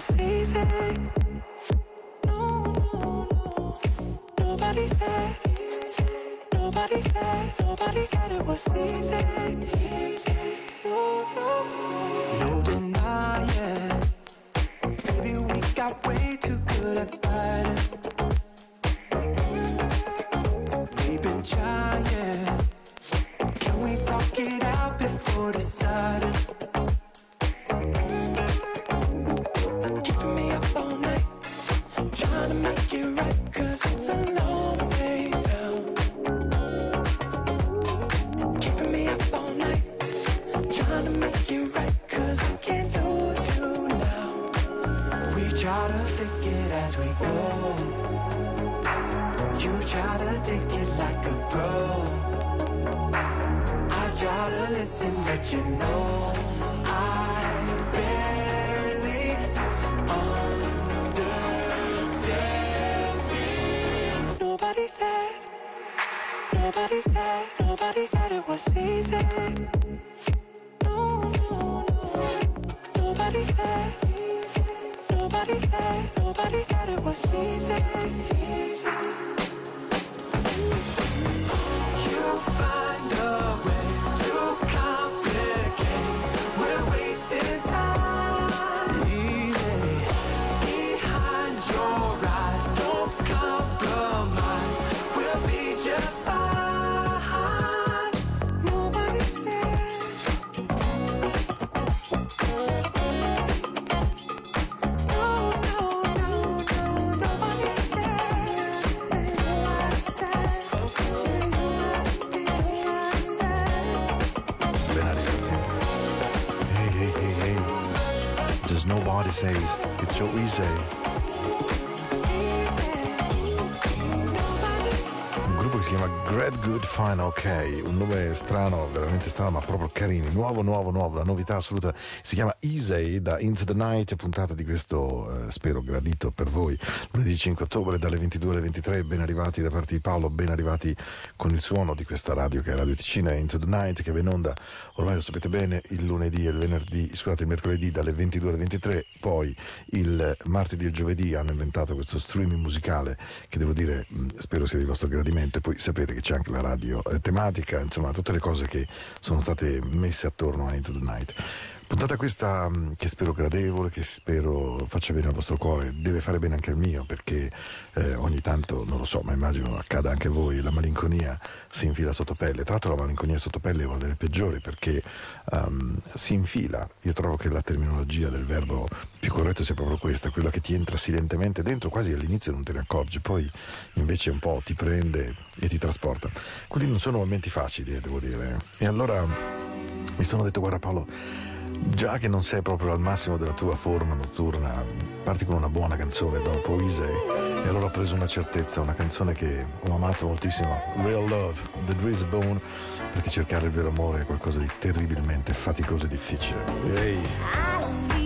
Nobody said, nobody said, nobody said it was easy. No, denying. We got way too good at fighting. We've been trying. Can we talk it out before deciding? You know I. Nobody said, nobody said, nobody said it was easy. No, no, no. Nobody said, nobody said, nobody said it was easy. You find it's so easy. Great Good Fine OK, un nome strano, veramente strano, ma proprio carini. Nuovo, nuovo, nuovo, la novità assoluta. Si chiama Easy da Into the Night, puntata di questo, eh, spero gradito per voi, lunedì 5 ottobre dalle 22 alle 23. Ben arrivati da parte di Paolo, ben arrivati con il suono di questa radio che è Radio Ticina Into the Night, che va in onda, ormai lo sapete bene, il lunedì e il venerdì, scusate, il mercoledì dalle 22 alle 23. Poi il martedì e il giovedì hanno inventato questo streaming musicale che devo dire, mh, spero sia di vostro gradimento. E poi sapete che c'è anche la radio eh, tematica, insomma, tutte le cose che sono state messe attorno a Into the Night. Puntata questa mh, che spero gradevole, che spero faccia bene al vostro cuore, deve fare bene anche al mio perché eh, ogni tanto, non lo so, ma immagino accada anche a voi, la malinconia si infila sotto pelle. Tra l'altro la malinconia sotto pelle è una delle peggiori perché ehm, si infila. Io trovo che la terminologia del verbo più corretto sia proprio questa, quella che ti entra silentemente dentro, quasi all'inizio non te ne accorgi, poi invece un po' ti prende e ti trasporta. Quelli non sono momenti facili, eh, devo dire. E allora mi sono detto, guarda Paolo, Già che non sei proprio al massimo della tua forma notturna, parti con una buona canzone dopo Easy. E allora ho preso una certezza, una canzone che ho amato moltissimo, Real Love, The Drizzy Bone, perché cercare il vero amore è qualcosa di terribilmente faticoso e difficile. Ehi. I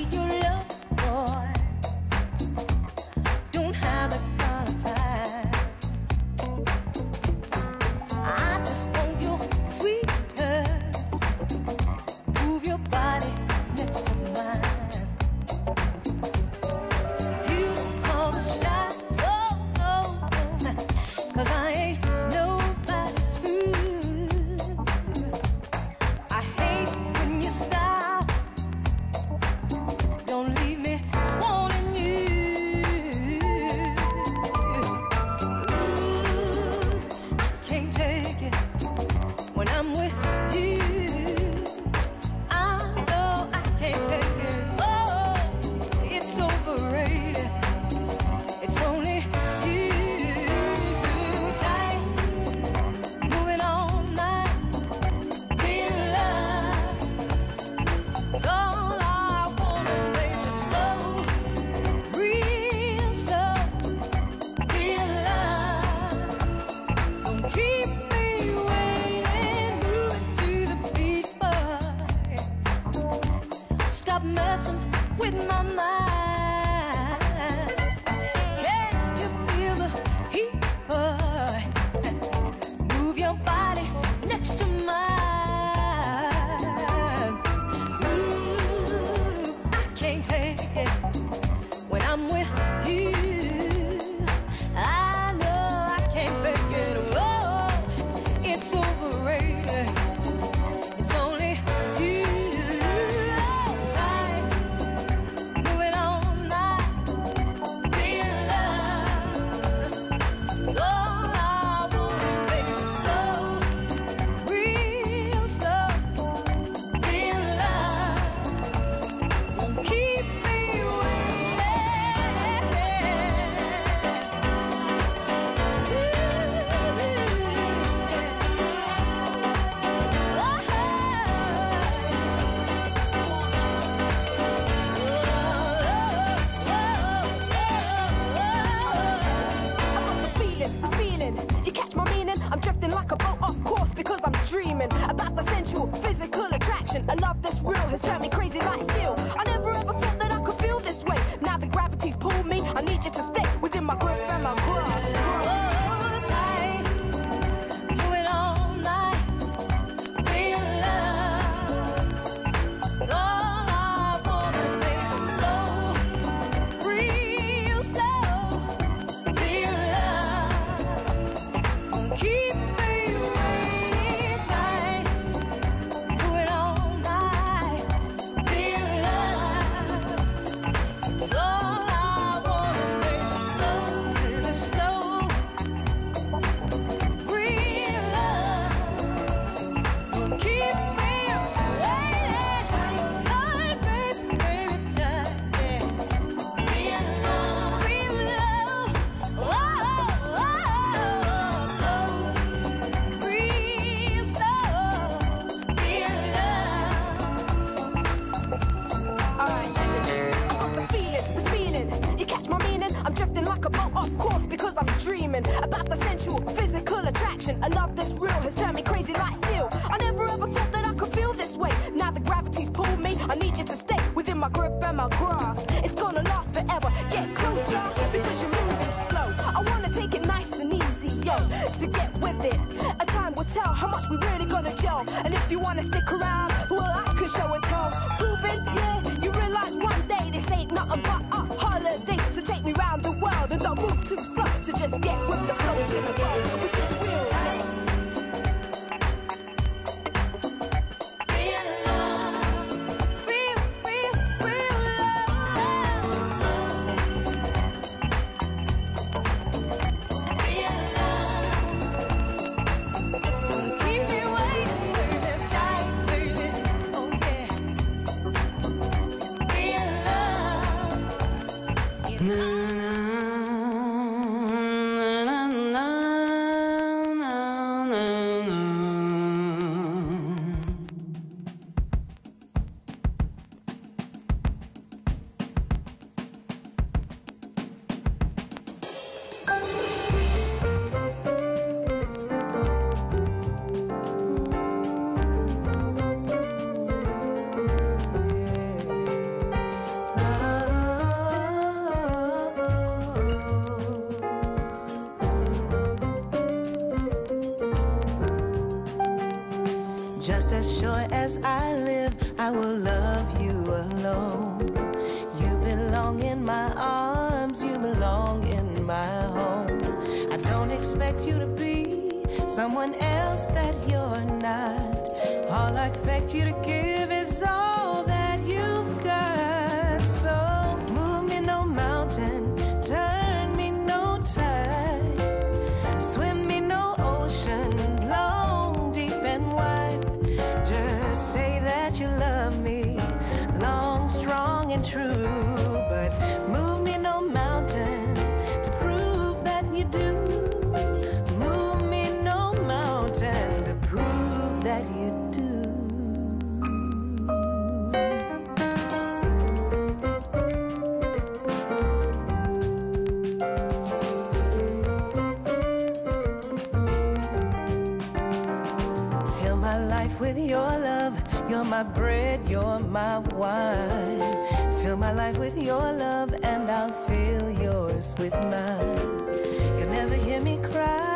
You'll never hear me cry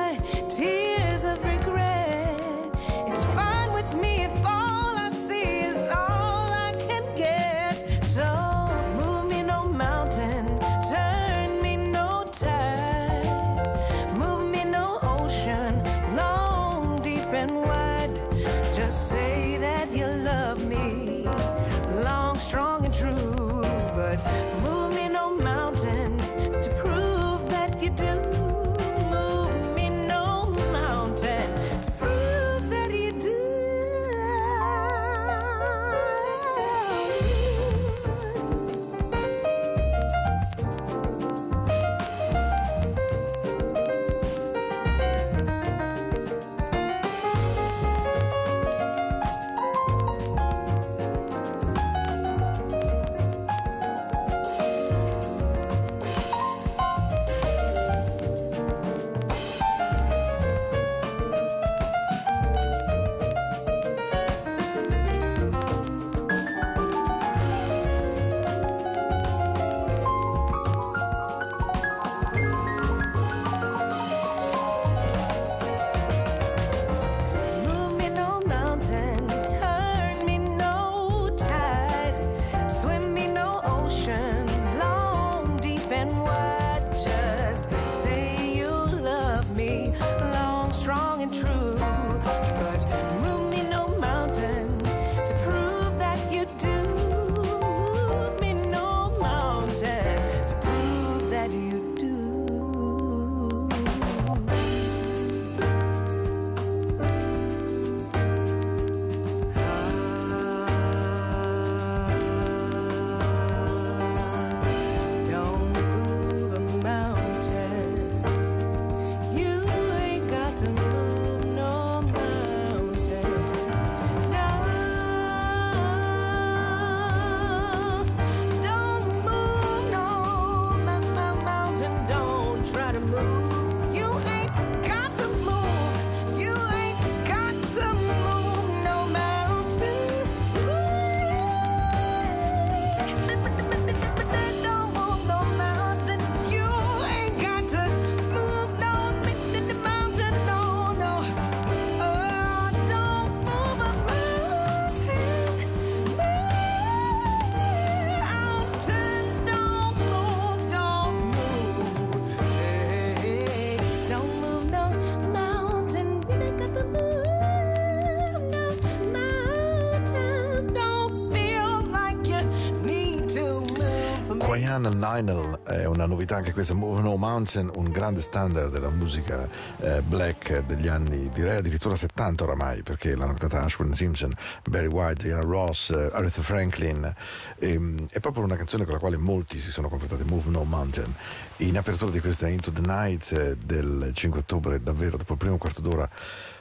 Quayan Ninel è una novità anche questa, Move No Mountain, un grande standard della musica eh, black degli anni, direi addirittura 70 oramai, perché l'hanno cantata Ashburn Simpson, Barry White, Diana Ross, eh, Aretha Franklin. Ehm, è proprio una canzone con la quale molti si sono confrontati, Move No Mountain. In apertura di questa Into the Night eh, del 5 ottobre, davvero dopo il primo quarto d'ora,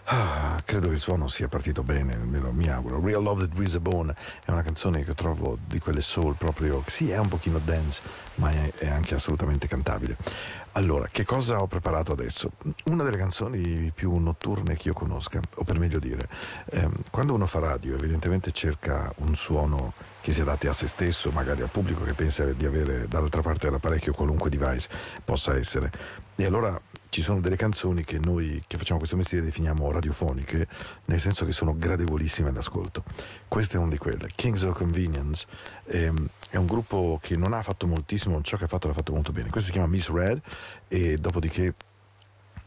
ah, credo che il suono sia partito bene, almeno mi auguro. Real Love That Breeze a Bone è una canzone che trovo di quelle soul proprio, sì è un pochino dance, ma è, è anche assolutamente cantabile. Allora, che cosa ho preparato adesso? Una delle canzoni più notturne che io conosca, o per meglio dire, ehm, quando uno fa radio evidentemente cerca un suono che si adatti a se stesso, magari al pubblico che pensa di avere dall'altra parte dell'apparecchio qualunque device possa essere. E allora ci sono delle canzoni che noi che facciamo questo mestiere definiamo radiofoniche, nel senso che sono gradevolissime all'ascolto. Questa è una di quelle. Kings of Convenience ehm, è un gruppo che non ha fatto moltissimo, ciò che ha fatto l'ha fatto molto bene. Questa si chiama Miss Red e dopodiché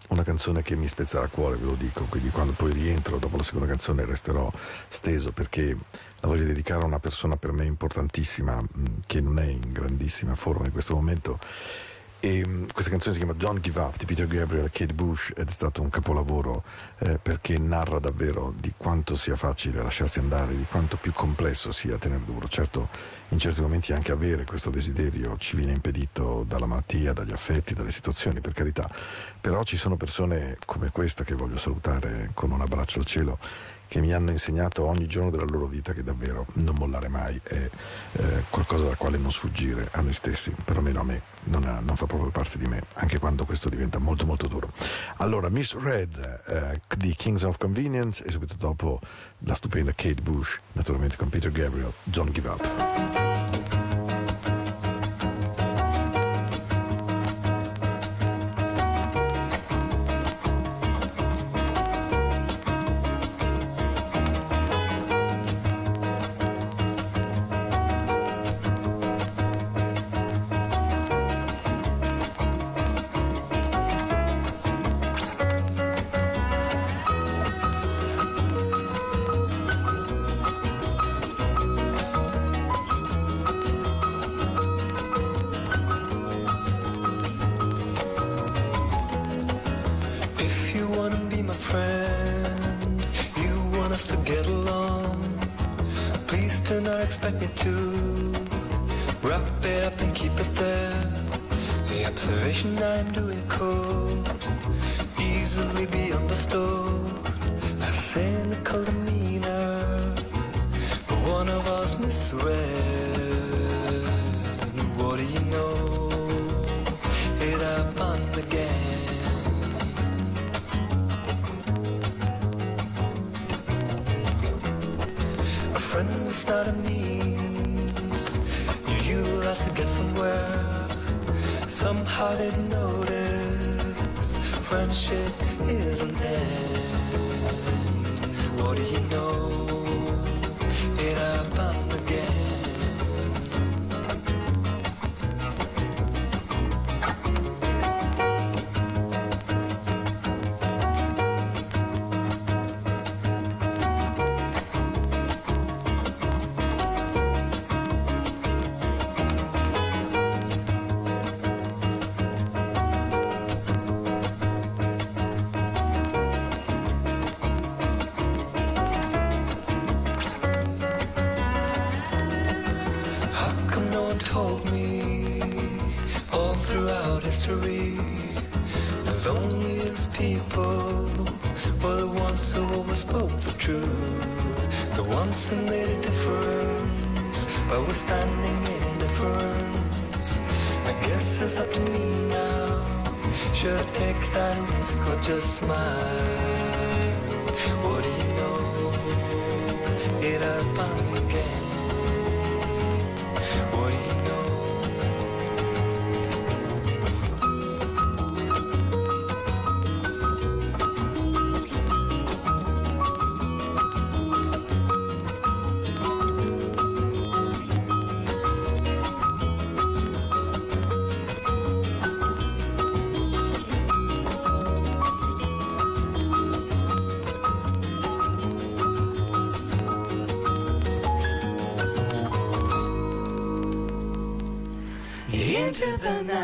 una canzone che mi spezzerà il cuore, ve lo dico, quindi quando poi rientro dopo la seconda canzone resterò steso perché la voglio dedicare a una persona per me importantissima che non è in grandissima forma in questo momento E, mh, questa canzone si chiama Don't Give Up di Peter Gabriel e Kate Bush ed è stato un capolavoro eh, perché narra davvero di quanto sia facile lasciarsi andare, di quanto più complesso sia tenere duro. Certo, in certi momenti anche avere questo desiderio ci viene impedito dalla malattia, dagli affetti, dalle situazioni, per carità. Però ci sono persone come questa che voglio salutare con un abbraccio al cielo che mi hanno insegnato ogni giorno della loro vita che davvero non mollare mai è eh, qualcosa dal quale non sfuggire a noi stessi, perlomeno a me, non, ha- non fa proprio parte di me, anche quando questo diventa molto molto duro. Allora, Miss Red eh, di Kings of Convenience e subito dopo la stupenda Kate Bush, naturalmente con Peter Gabriel, Don't Give Up. Expect me to wrap it up and keep it there. The observation I'm doing could easily be understood. A cynical demeanor, but one of us misread. What do you know? It happened again. Friend is not a utilize to get somewhere. Somehow didn't notice friendship is an end. What do you know? The night.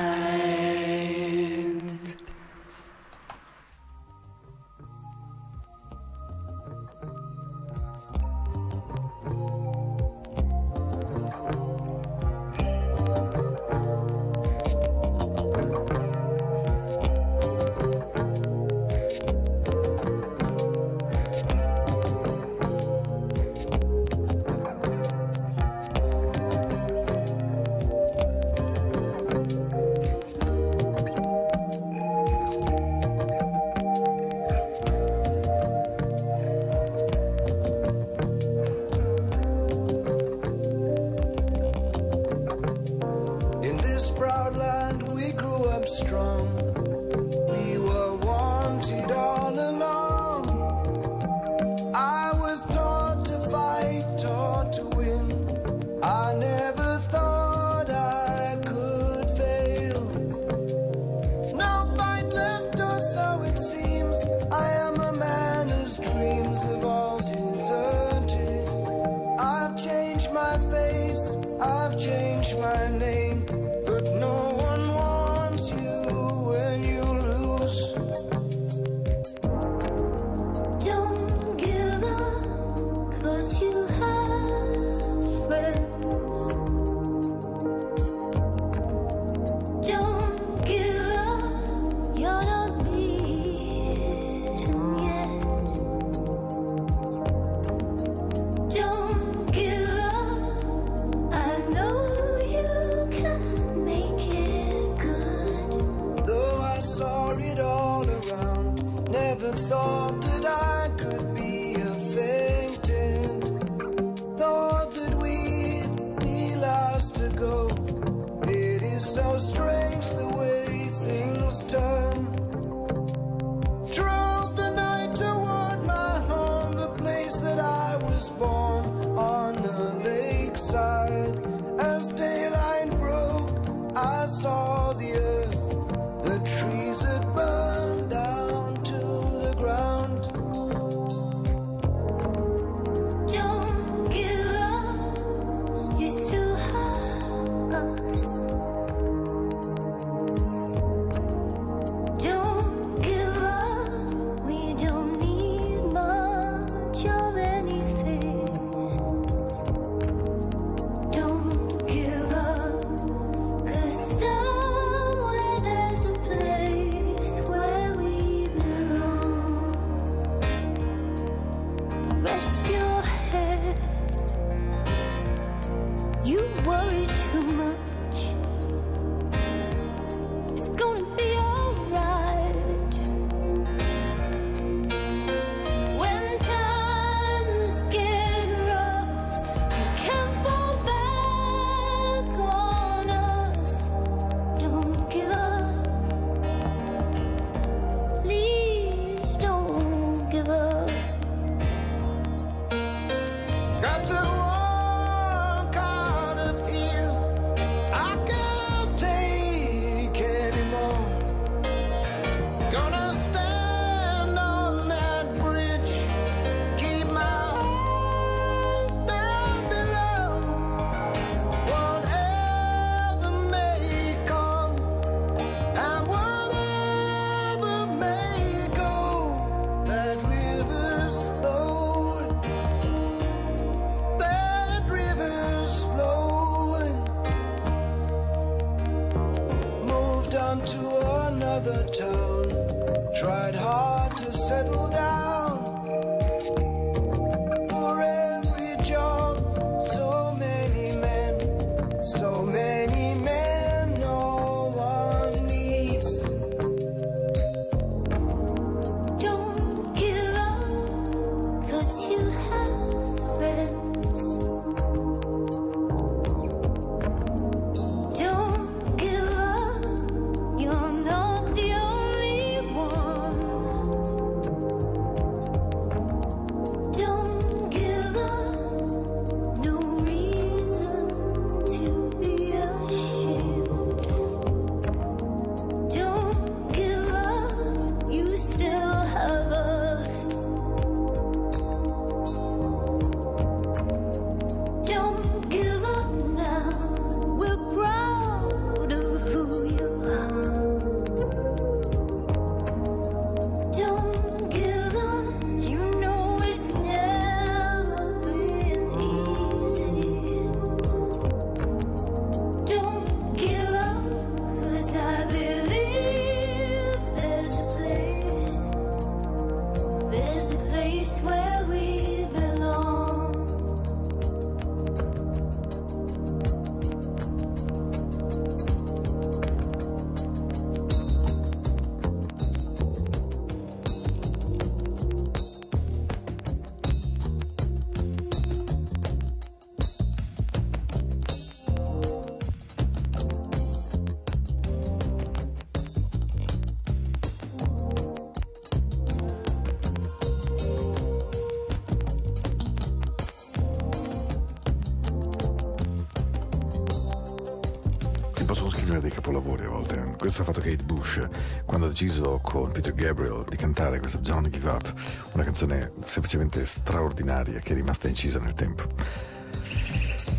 Questo ha fatto Kate Bush quando ha deciso con Peter Gabriel di cantare questa Don't Give Up, una canzone semplicemente straordinaria che è rimasta incisa nel tempo.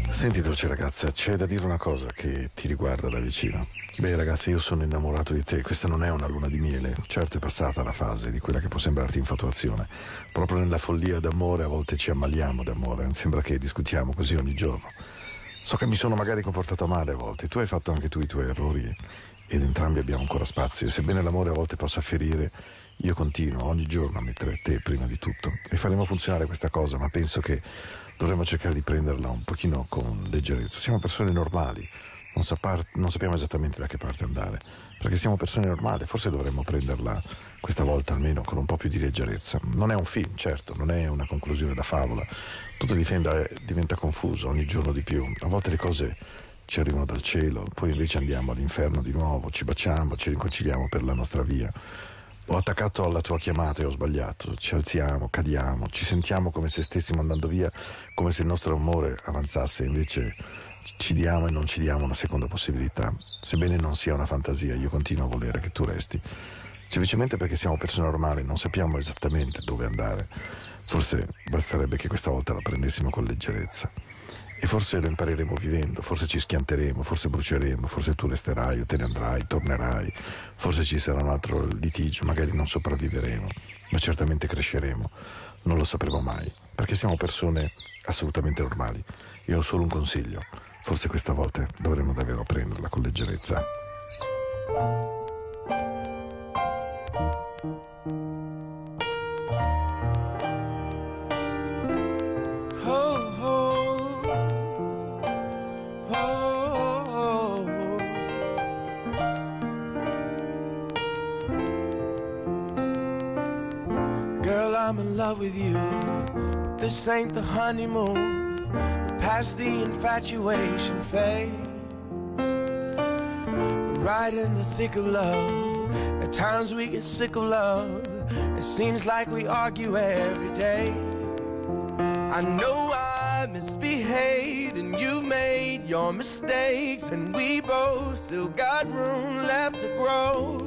Senti dolce ragazza, c'è da dire una cosa che ti riguarda da vicino. Beh ragazza, io sono innamorato di te, questa non è una luna di miele, certo è passata la fase di quella che può sembrarti infatuazione. Proprio nella follia d'amore a volte ci ammaliamo d'amore, sembra che discutiamo così ogni giorno. So che mi sono magari comportato male a volte, tu hai fatto anche tu i tuoi errori ed entrambi abbiamo ancora spazio. E sebbene l'amore a volte possa ferire, io continuo ogni giorno a mettere te prima di tutto. E faremo funzionare questa cosa, ma penso che dovremmo cercare di prenderla un pochino con leggerezza. Siamo persone normali, non, sapar- non sappiamo esattamente da che parte andare, perché siamo persone normali, forse dovremmo prenderla questa volta almeno con un po' più di leggerezza. Non è un film, certo, non è una conclusione da favola, tutto difenda- diventa confuso ogni giorno di più, a volte le cose ci arrivano dal cielo, poi invece andiamo all'inferno di nuovo, ci baciamo, ci riconciliamo per la nostra via. Ho attaccato alla tua chiamata e ho sbagliato, ci alziamo, cadiamo, ci sentiamo come se stessimo andando via, come se il nostro amore avanzasse, invece ci diamo e non ci diamo una seconda possibilità. Sebbene non sia una fantasia, io continuo a volere che tu resti, semplicemente perché siamo persone normali, non sappiamo esattamente dove andare. Forse basterebbe che questa volta la prendessimo con leggerezza. E forse lo impareremo vivendo, forse ci schianteremo, forse bruceremo, forse tu resterai o te ne andrai, tornerai, forse ci sarà un altro litigio, magari non sopravviveremo, ma certamente cresceremo. Non lo sapremo mai, perché siamo persone assolutamente normali. Io ho solo un consiglio, forse questa volta dovremo davvero prenderla con leggerezza. I'm in love with you. But this ain't the honeymoon. We're past the infatuation phase. Right in the thick of love. At times we get sick of love. It seems like we argue every day. I know I misbehaved and you've made your mistakes, and we both still got room left to grow.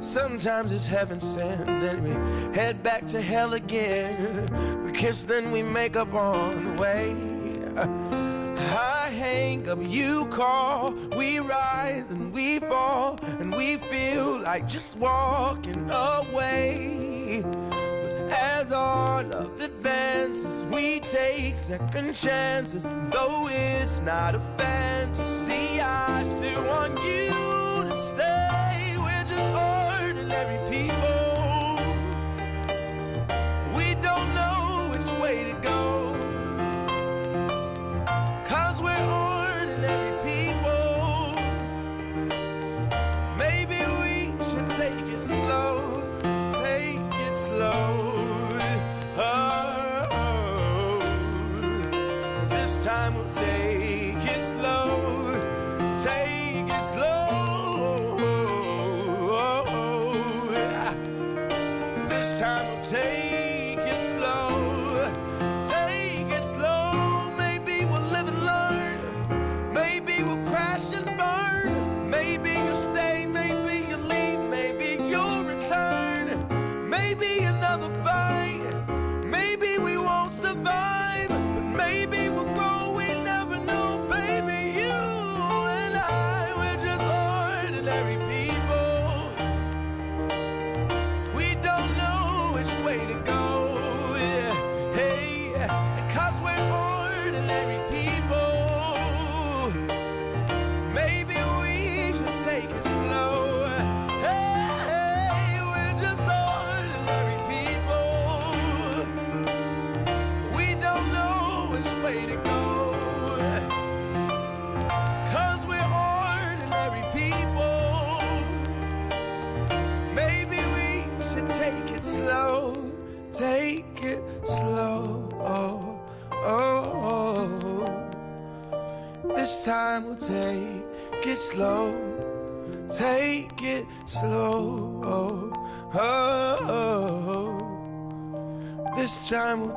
Sometimes it's heaven sent, then we head back to hell again. We kiss, then we make up on the way. I hang up, you call, we rise and we fall, and we feel like just walking away. As our love advances, we take second chances. Though it's not a fantasy, I still want you ordinary people. We don't know which way to go. Cause we're ordinary people. Maybe we should take it slow. Take it slow. Oh, this time we'll take time we'll take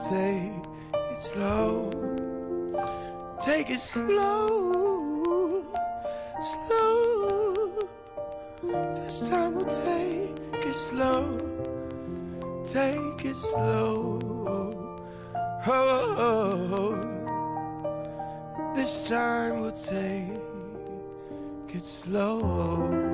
take it slow. Take it slow, slow. This time we'll take it slow. Take it slow. Oh, oh, oh. this time we'll take it slow.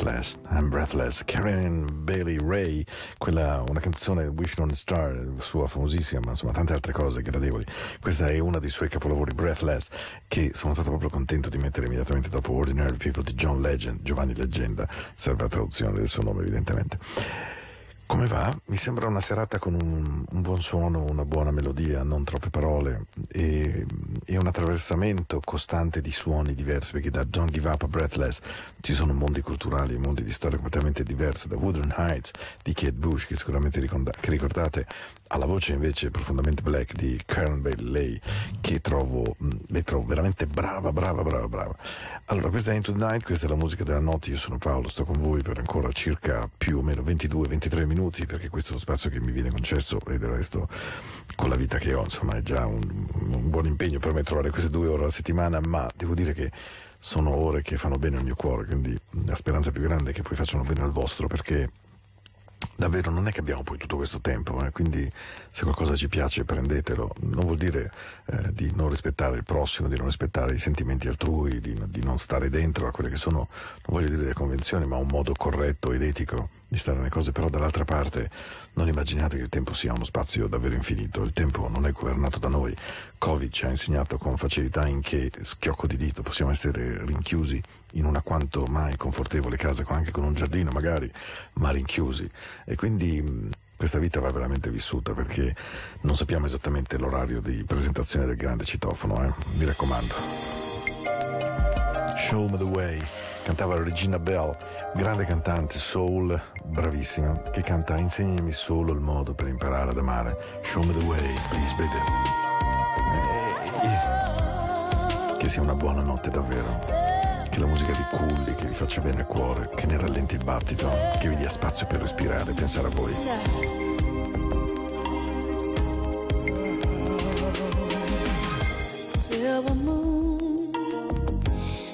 Breathless. I'm Breathless. Karen Bailey Ray, quella, una canzone Wish on a Star, sua famosissima, ma insomma tante altre cose gradevoli. Questa è una dei suoi capolavori, Breathless, che sono stato proprio contento di mettere immediatamente dopo Ordinary People di John Legend, Giovanni Leggenda, serve la traduzione del suo nome evidentemente. Come va? Mi sembra una serata con un, un buon suono, una buona melodia, non troppe parole e, e, un attraversamento costante di suoni diversi, perché da Don't Give Up a Breathless ci sono mondi culturali, mondi di storia completamente diversi, da Woodland Heights di Kate Bush, che sicuramente ricorda- che ricordate, alla voce invece profondamente black di Karen Bailey, che trovo, le trovo veramente brava, brava, brava, brava. Allora, questa è Into the Night, questa è la musica della notte, io sono Paolo, sto con voi per ancora circa più o meno 22-23 minuti, perché questo è lo spazio che mi viene concesso e del resto con la vita che ho, insomma, è già un, un buon impegno per me trovare queste due ore alla settimana, ma devo dire che sono ore che fanno bene al mio cuore, quindi la speranza più grande è che poi facciano bene al vostro, perché davvero non è che abbiamo poi tutto questo tempo, eh? quindi se qualcosa ci piace prendetelo, non vuol dire eh, di non rispettare il prossimo, di non rispettare i sentimenti altrui, di, di, non stare dentro a quelle che sono, non voglio dire delle convenzioni, ma un modo corretto ed etico di stare nelle cose, però dall'altra parte non immaginate che il tempo sia uno spazio davvero infinito, il tempo non è governato da noi, Covid ci ha insegnato con facilità in che schiocco di dito possiamo essere rinchiusi in una quanto mai confortevole casa, anche con un giardino magari, ma rinchiusi e quindi questa vita va veramente vissuta perché non sappiamo esattamente l'orario di presentazione del grande citofono, eh? mi raccomando. Show me the way cantava Regina Bell, grande cantante soul, bravissima, che canta Insegnami solo il modo per imparare ad amare. Show me the way, please, baby. E... Che sia una buona notte davvero. La musica vi culli, che vi faccia bene al cuore, che ne rallenti il battito, che vi dia spazio per respirare e pensare a voi. Silver moon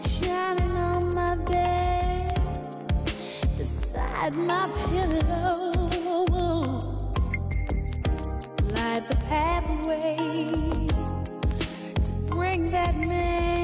shining on my bed beside my pillow. Light the pathway to bring that man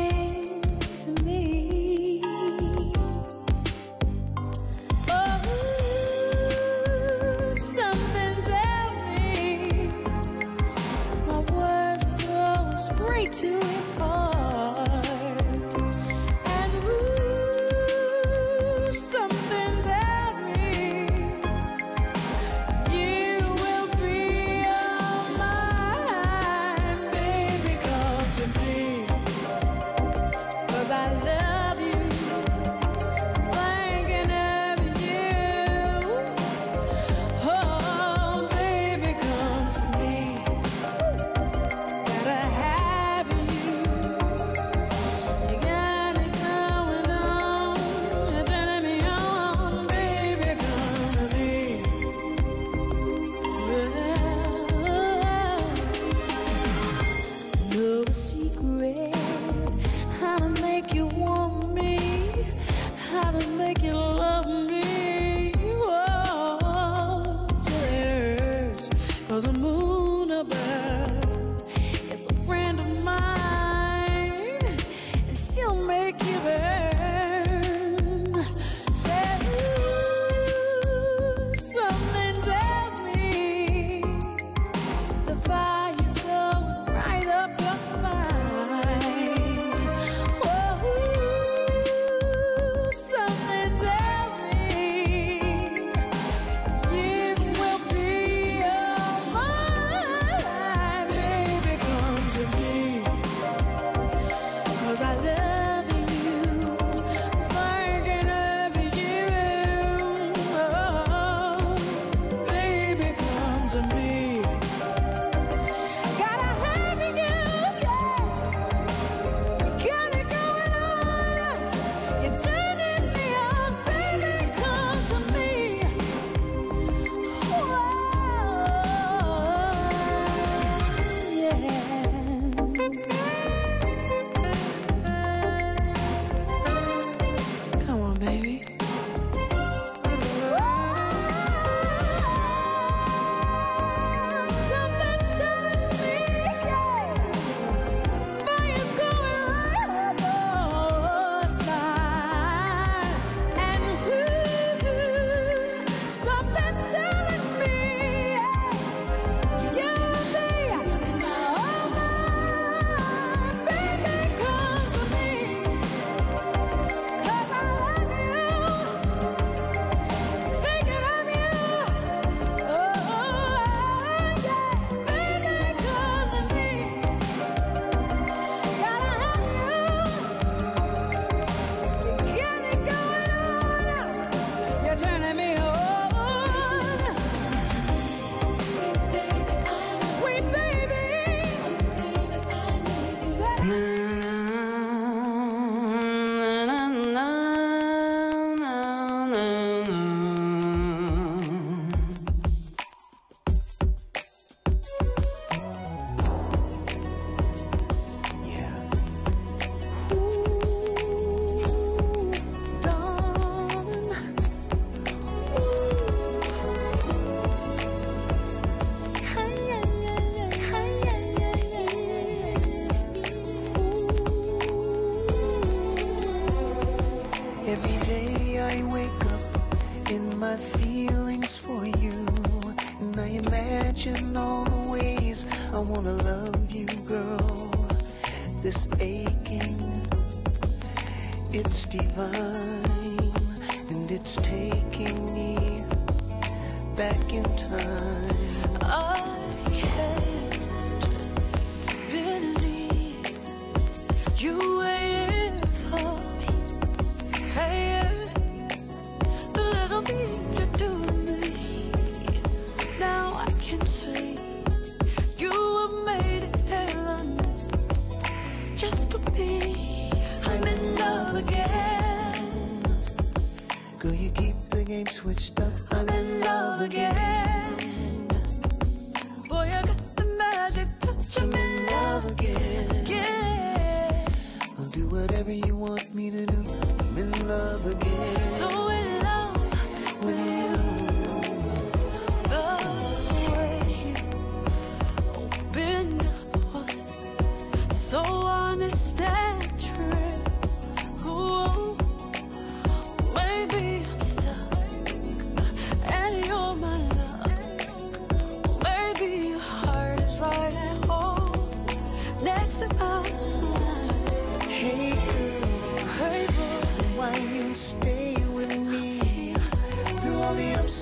love again. So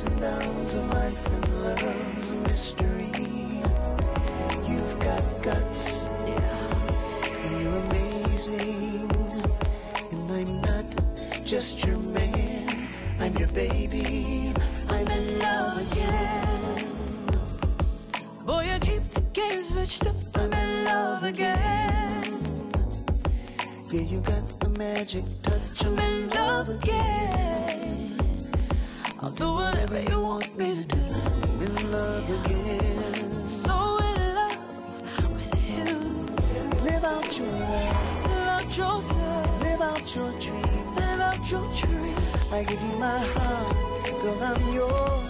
ups and downs of life and love's a mystery. You've got guts, yeah. you're amazing, and I'm not just your man. I'm your baby. I'm in love again. Boy, I keep the game switched up. I'm in love again. Yeah, you got the magic touch. I'm in love again. Whatever you want me to do. In love again. So in love with you. Live out your life, Live out your love. live out your dreams. Live out your dream. I give you my heart, girl, I'm yours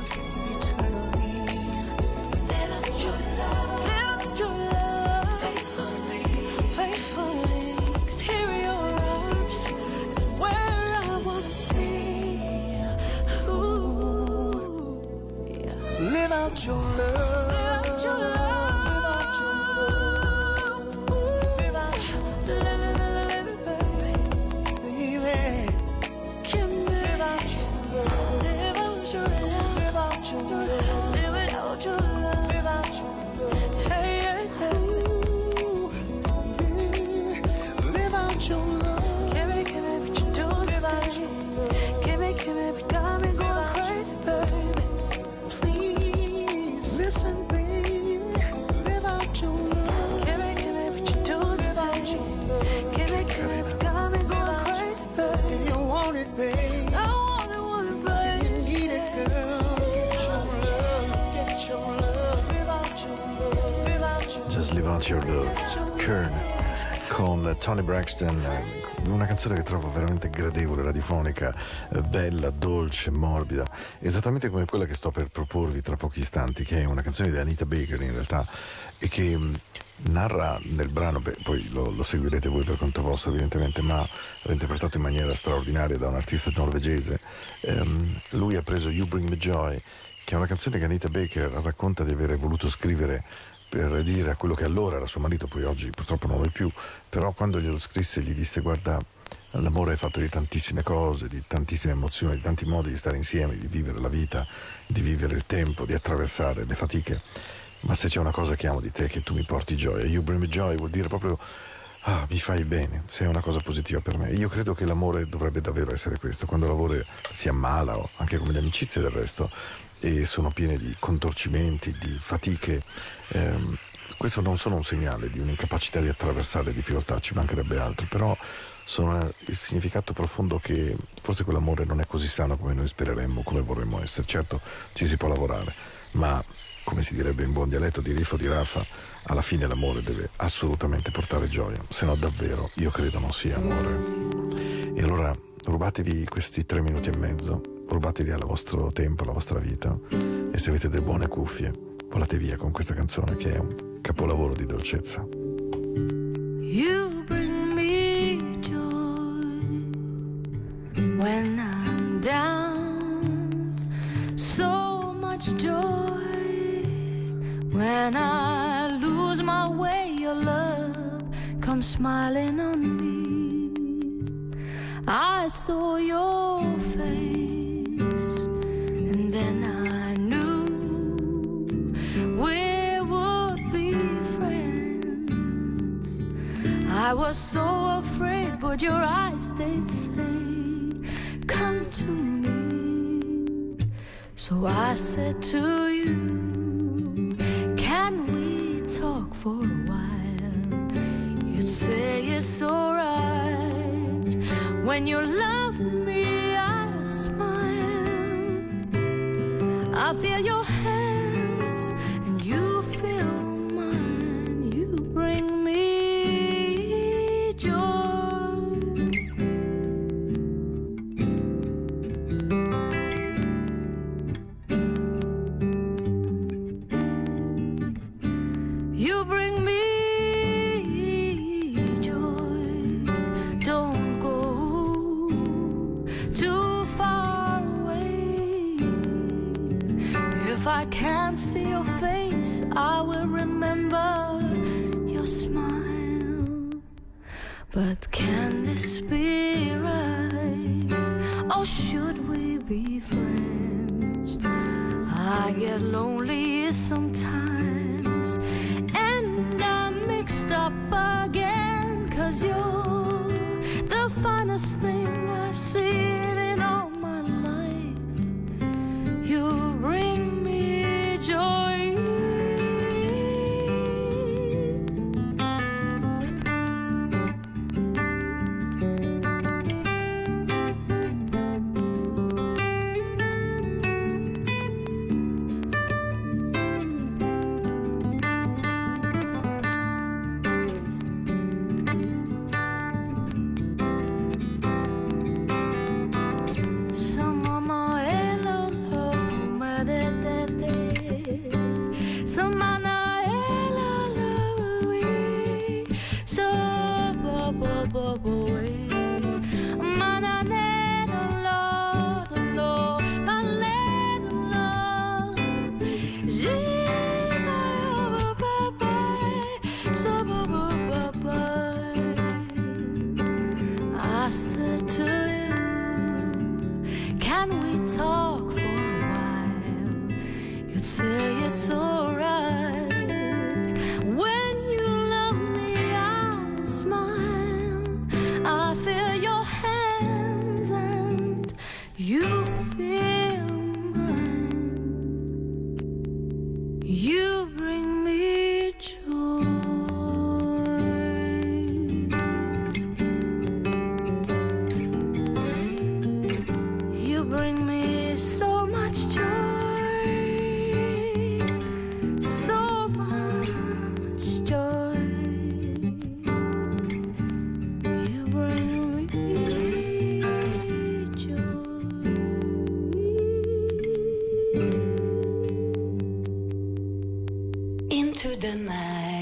about your Braxton, una canzone che trovo veramente gradevole, radiofonica, eh, bella, dolce, morbida, esattamente come quella che sto per proporvi tra pochi istanti, che è una canzone di Anita Baker in realtà e che mh, narra nel brano, beh, poi lo, lo seguirete voi per conto vostro evidentemente, ma l'ha interpretato in maniera straordinaria da un artista norvegese. Ehm, lui ha preso You Bring Me Joy, che è una canzone che Anita Baker racconta di avere voluto scrivere per dire a quello che allora era suo marito, poi oggi purtroppo non lo è più, però quando glielo scrisse gli disse guarda, l'amore è fatto di tantissime cose, di tantissime emozioni, di tanti modi di stare insieme, di vivere la vita, di vivere il tempo, di attraversare le fatiche, ma se c'è una cosa che amo di te è che tu mi porti gioia, you bring me joy vuol dire proprio ah, mi fai bene, sei una cosa positiva per me. Io credo che l'amore dovrebbe davvero essere questo, quando l'amore si ammala, anche come le amicizie del resto, e sono piene di contorcimenti, di fatiche, ehm, questo non sono un segnale di un'incapacità di attraversare le difficoltà, ci mancherebbe altro, però sono il significato profondo che forse quell'amore non è così sano come noi spereremmo, come vorremmo essere. Certo ci si può lavorare, ma come si direbbe in buon dialetto di Riffo di Raffa, alla fine l'amore deve assolutamente portare gioia, se no davvero io credo non sia amore. E allora rubatevi questi tre minuti e mezzo, rubatevi al vostro tempo, alla vostra vita e se avete delle buone cuffie, volate via con questa canzone che è un capolavoro di dolcezza. You bring me joy when I'm down. So much joy when I lose my way. Your love comes smiling on So afraid, but your eyes they'd say, Come to me. So I said to you, the into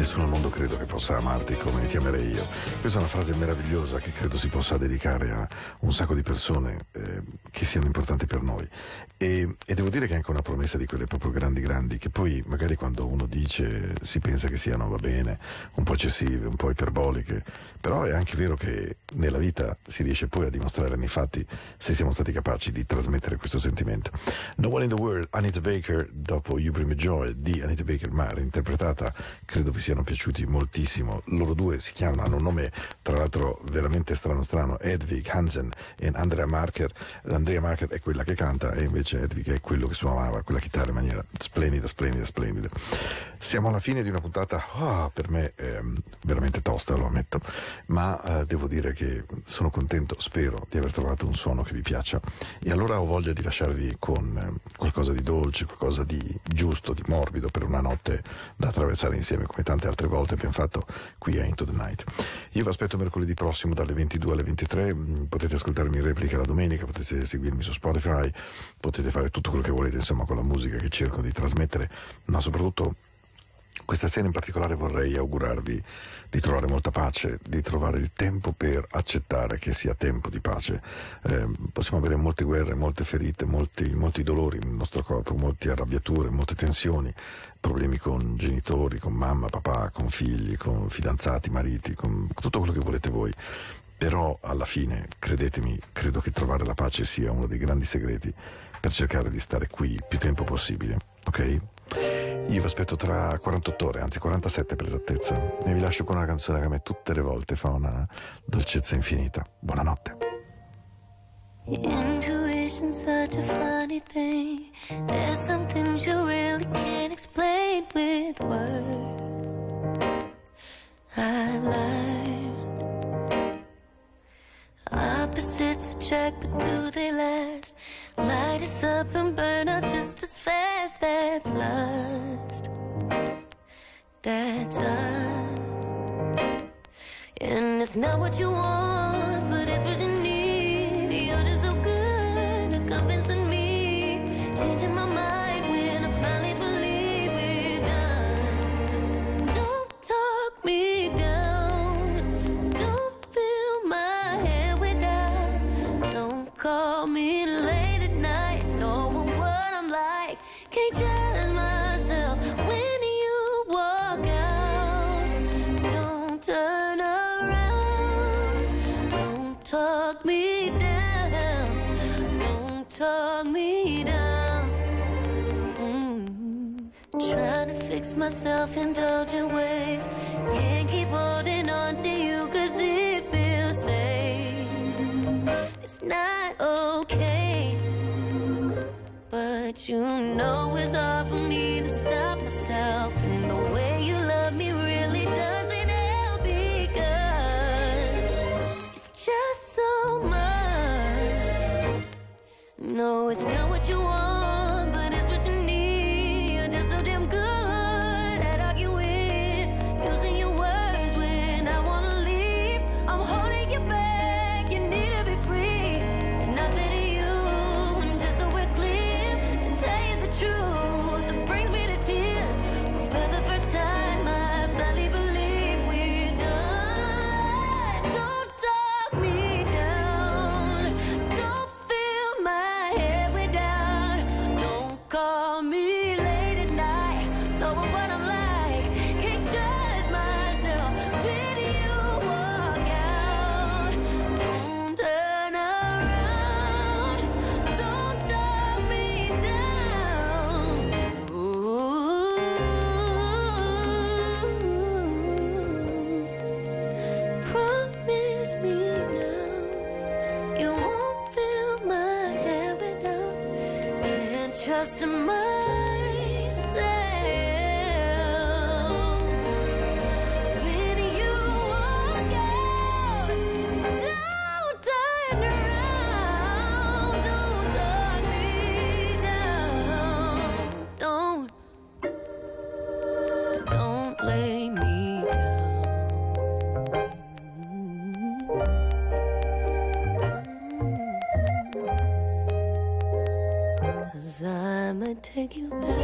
Nessuno al mondo credo che possa amarti come ti amerei io. Questa è una frase meravigliosa che credo si possa dedicare a un sacco di persone eh, che siano importanti per noi. E, e devo dire che è anche una promessa di quelle proprio grandi grandi, che poi magari quando uno dice si pensa che siano, va bene, un po' eccessive, un po' iperboliche, però è anche vero che nella vita si riesce poi a dimostrare nei fatti se siamo stati capaci di trasmettere questo sentimento. No One in the World, Anita Baker, dopo You Bring Me Joy di Anita Baker, ma reinterpretata, credo vi siano piaciuti moltissimo. Loro due si chiamano, hanno un nome tra l'altro veramente strano strano, Edvig Hansen e Andrea Marker. Andrea Marker è quella che canta e invece Edvig è quello che suonava quella chitarra in maniera splendida, splendida, splendida. Siamo alla fine di una puntata, ah, per me ehm, veramente tosta, lo ammetto, ma eh, devo dire che sono contento, spero di aver trovato un suono che vi piaccia. E allora ho voglia di lasciarvi con eh, qualcosa di dolce, qualcosa di giusto, di morbido per una notte da attraversare insieme come tante altre volte abbiamo fatto qui a Into the Night. Io vi aspetto mercoledì prossimo dalle 22 alle 23, mm, potete ascoltarmi in replica la domenica, potete seguirmi su Spotify, potete fare tutto quello che volete insomma con la musica che cerco di trasmettere, ma soprattutto questa sera in particolare vorrei augurarvi di trovare molta pace, di trovare il tempo per accettare che sia tempo di pace. Eh, possiamo avere molte guerre, molte ferite, molti, molti dolori nel nostro corpo, molte arrabbiature, molte tensioni, problemi con genitori, con mamma, papà, con figli, con fidanzati, mariti, con tutto quello che volete voi. Però alla fine, credetemi, credo che trovare la pace sia uno dei grandi segreti per cercare di stare qui più tempo possibile, ok? Io vi aspetto tra 48 ore, anzi 47 per esattezza, e vi lascio con una canzone che a me tutte le volte fa una dolcezza infinita. Buonanotte. Intuition's such a funny thing. There's some you really can't explain with words. I've learned opposites attract, but do they last? Light us up and burn out just as fast. That's lust. That's us. And it's not what you want, but it's what you need. self indulgent ways. Can't keep holding on to you cause it feels safe. It's not okay. But you know it's hard for me to stop myself. And the way you love me really doesn't help because it's just so much. No, it's take you back.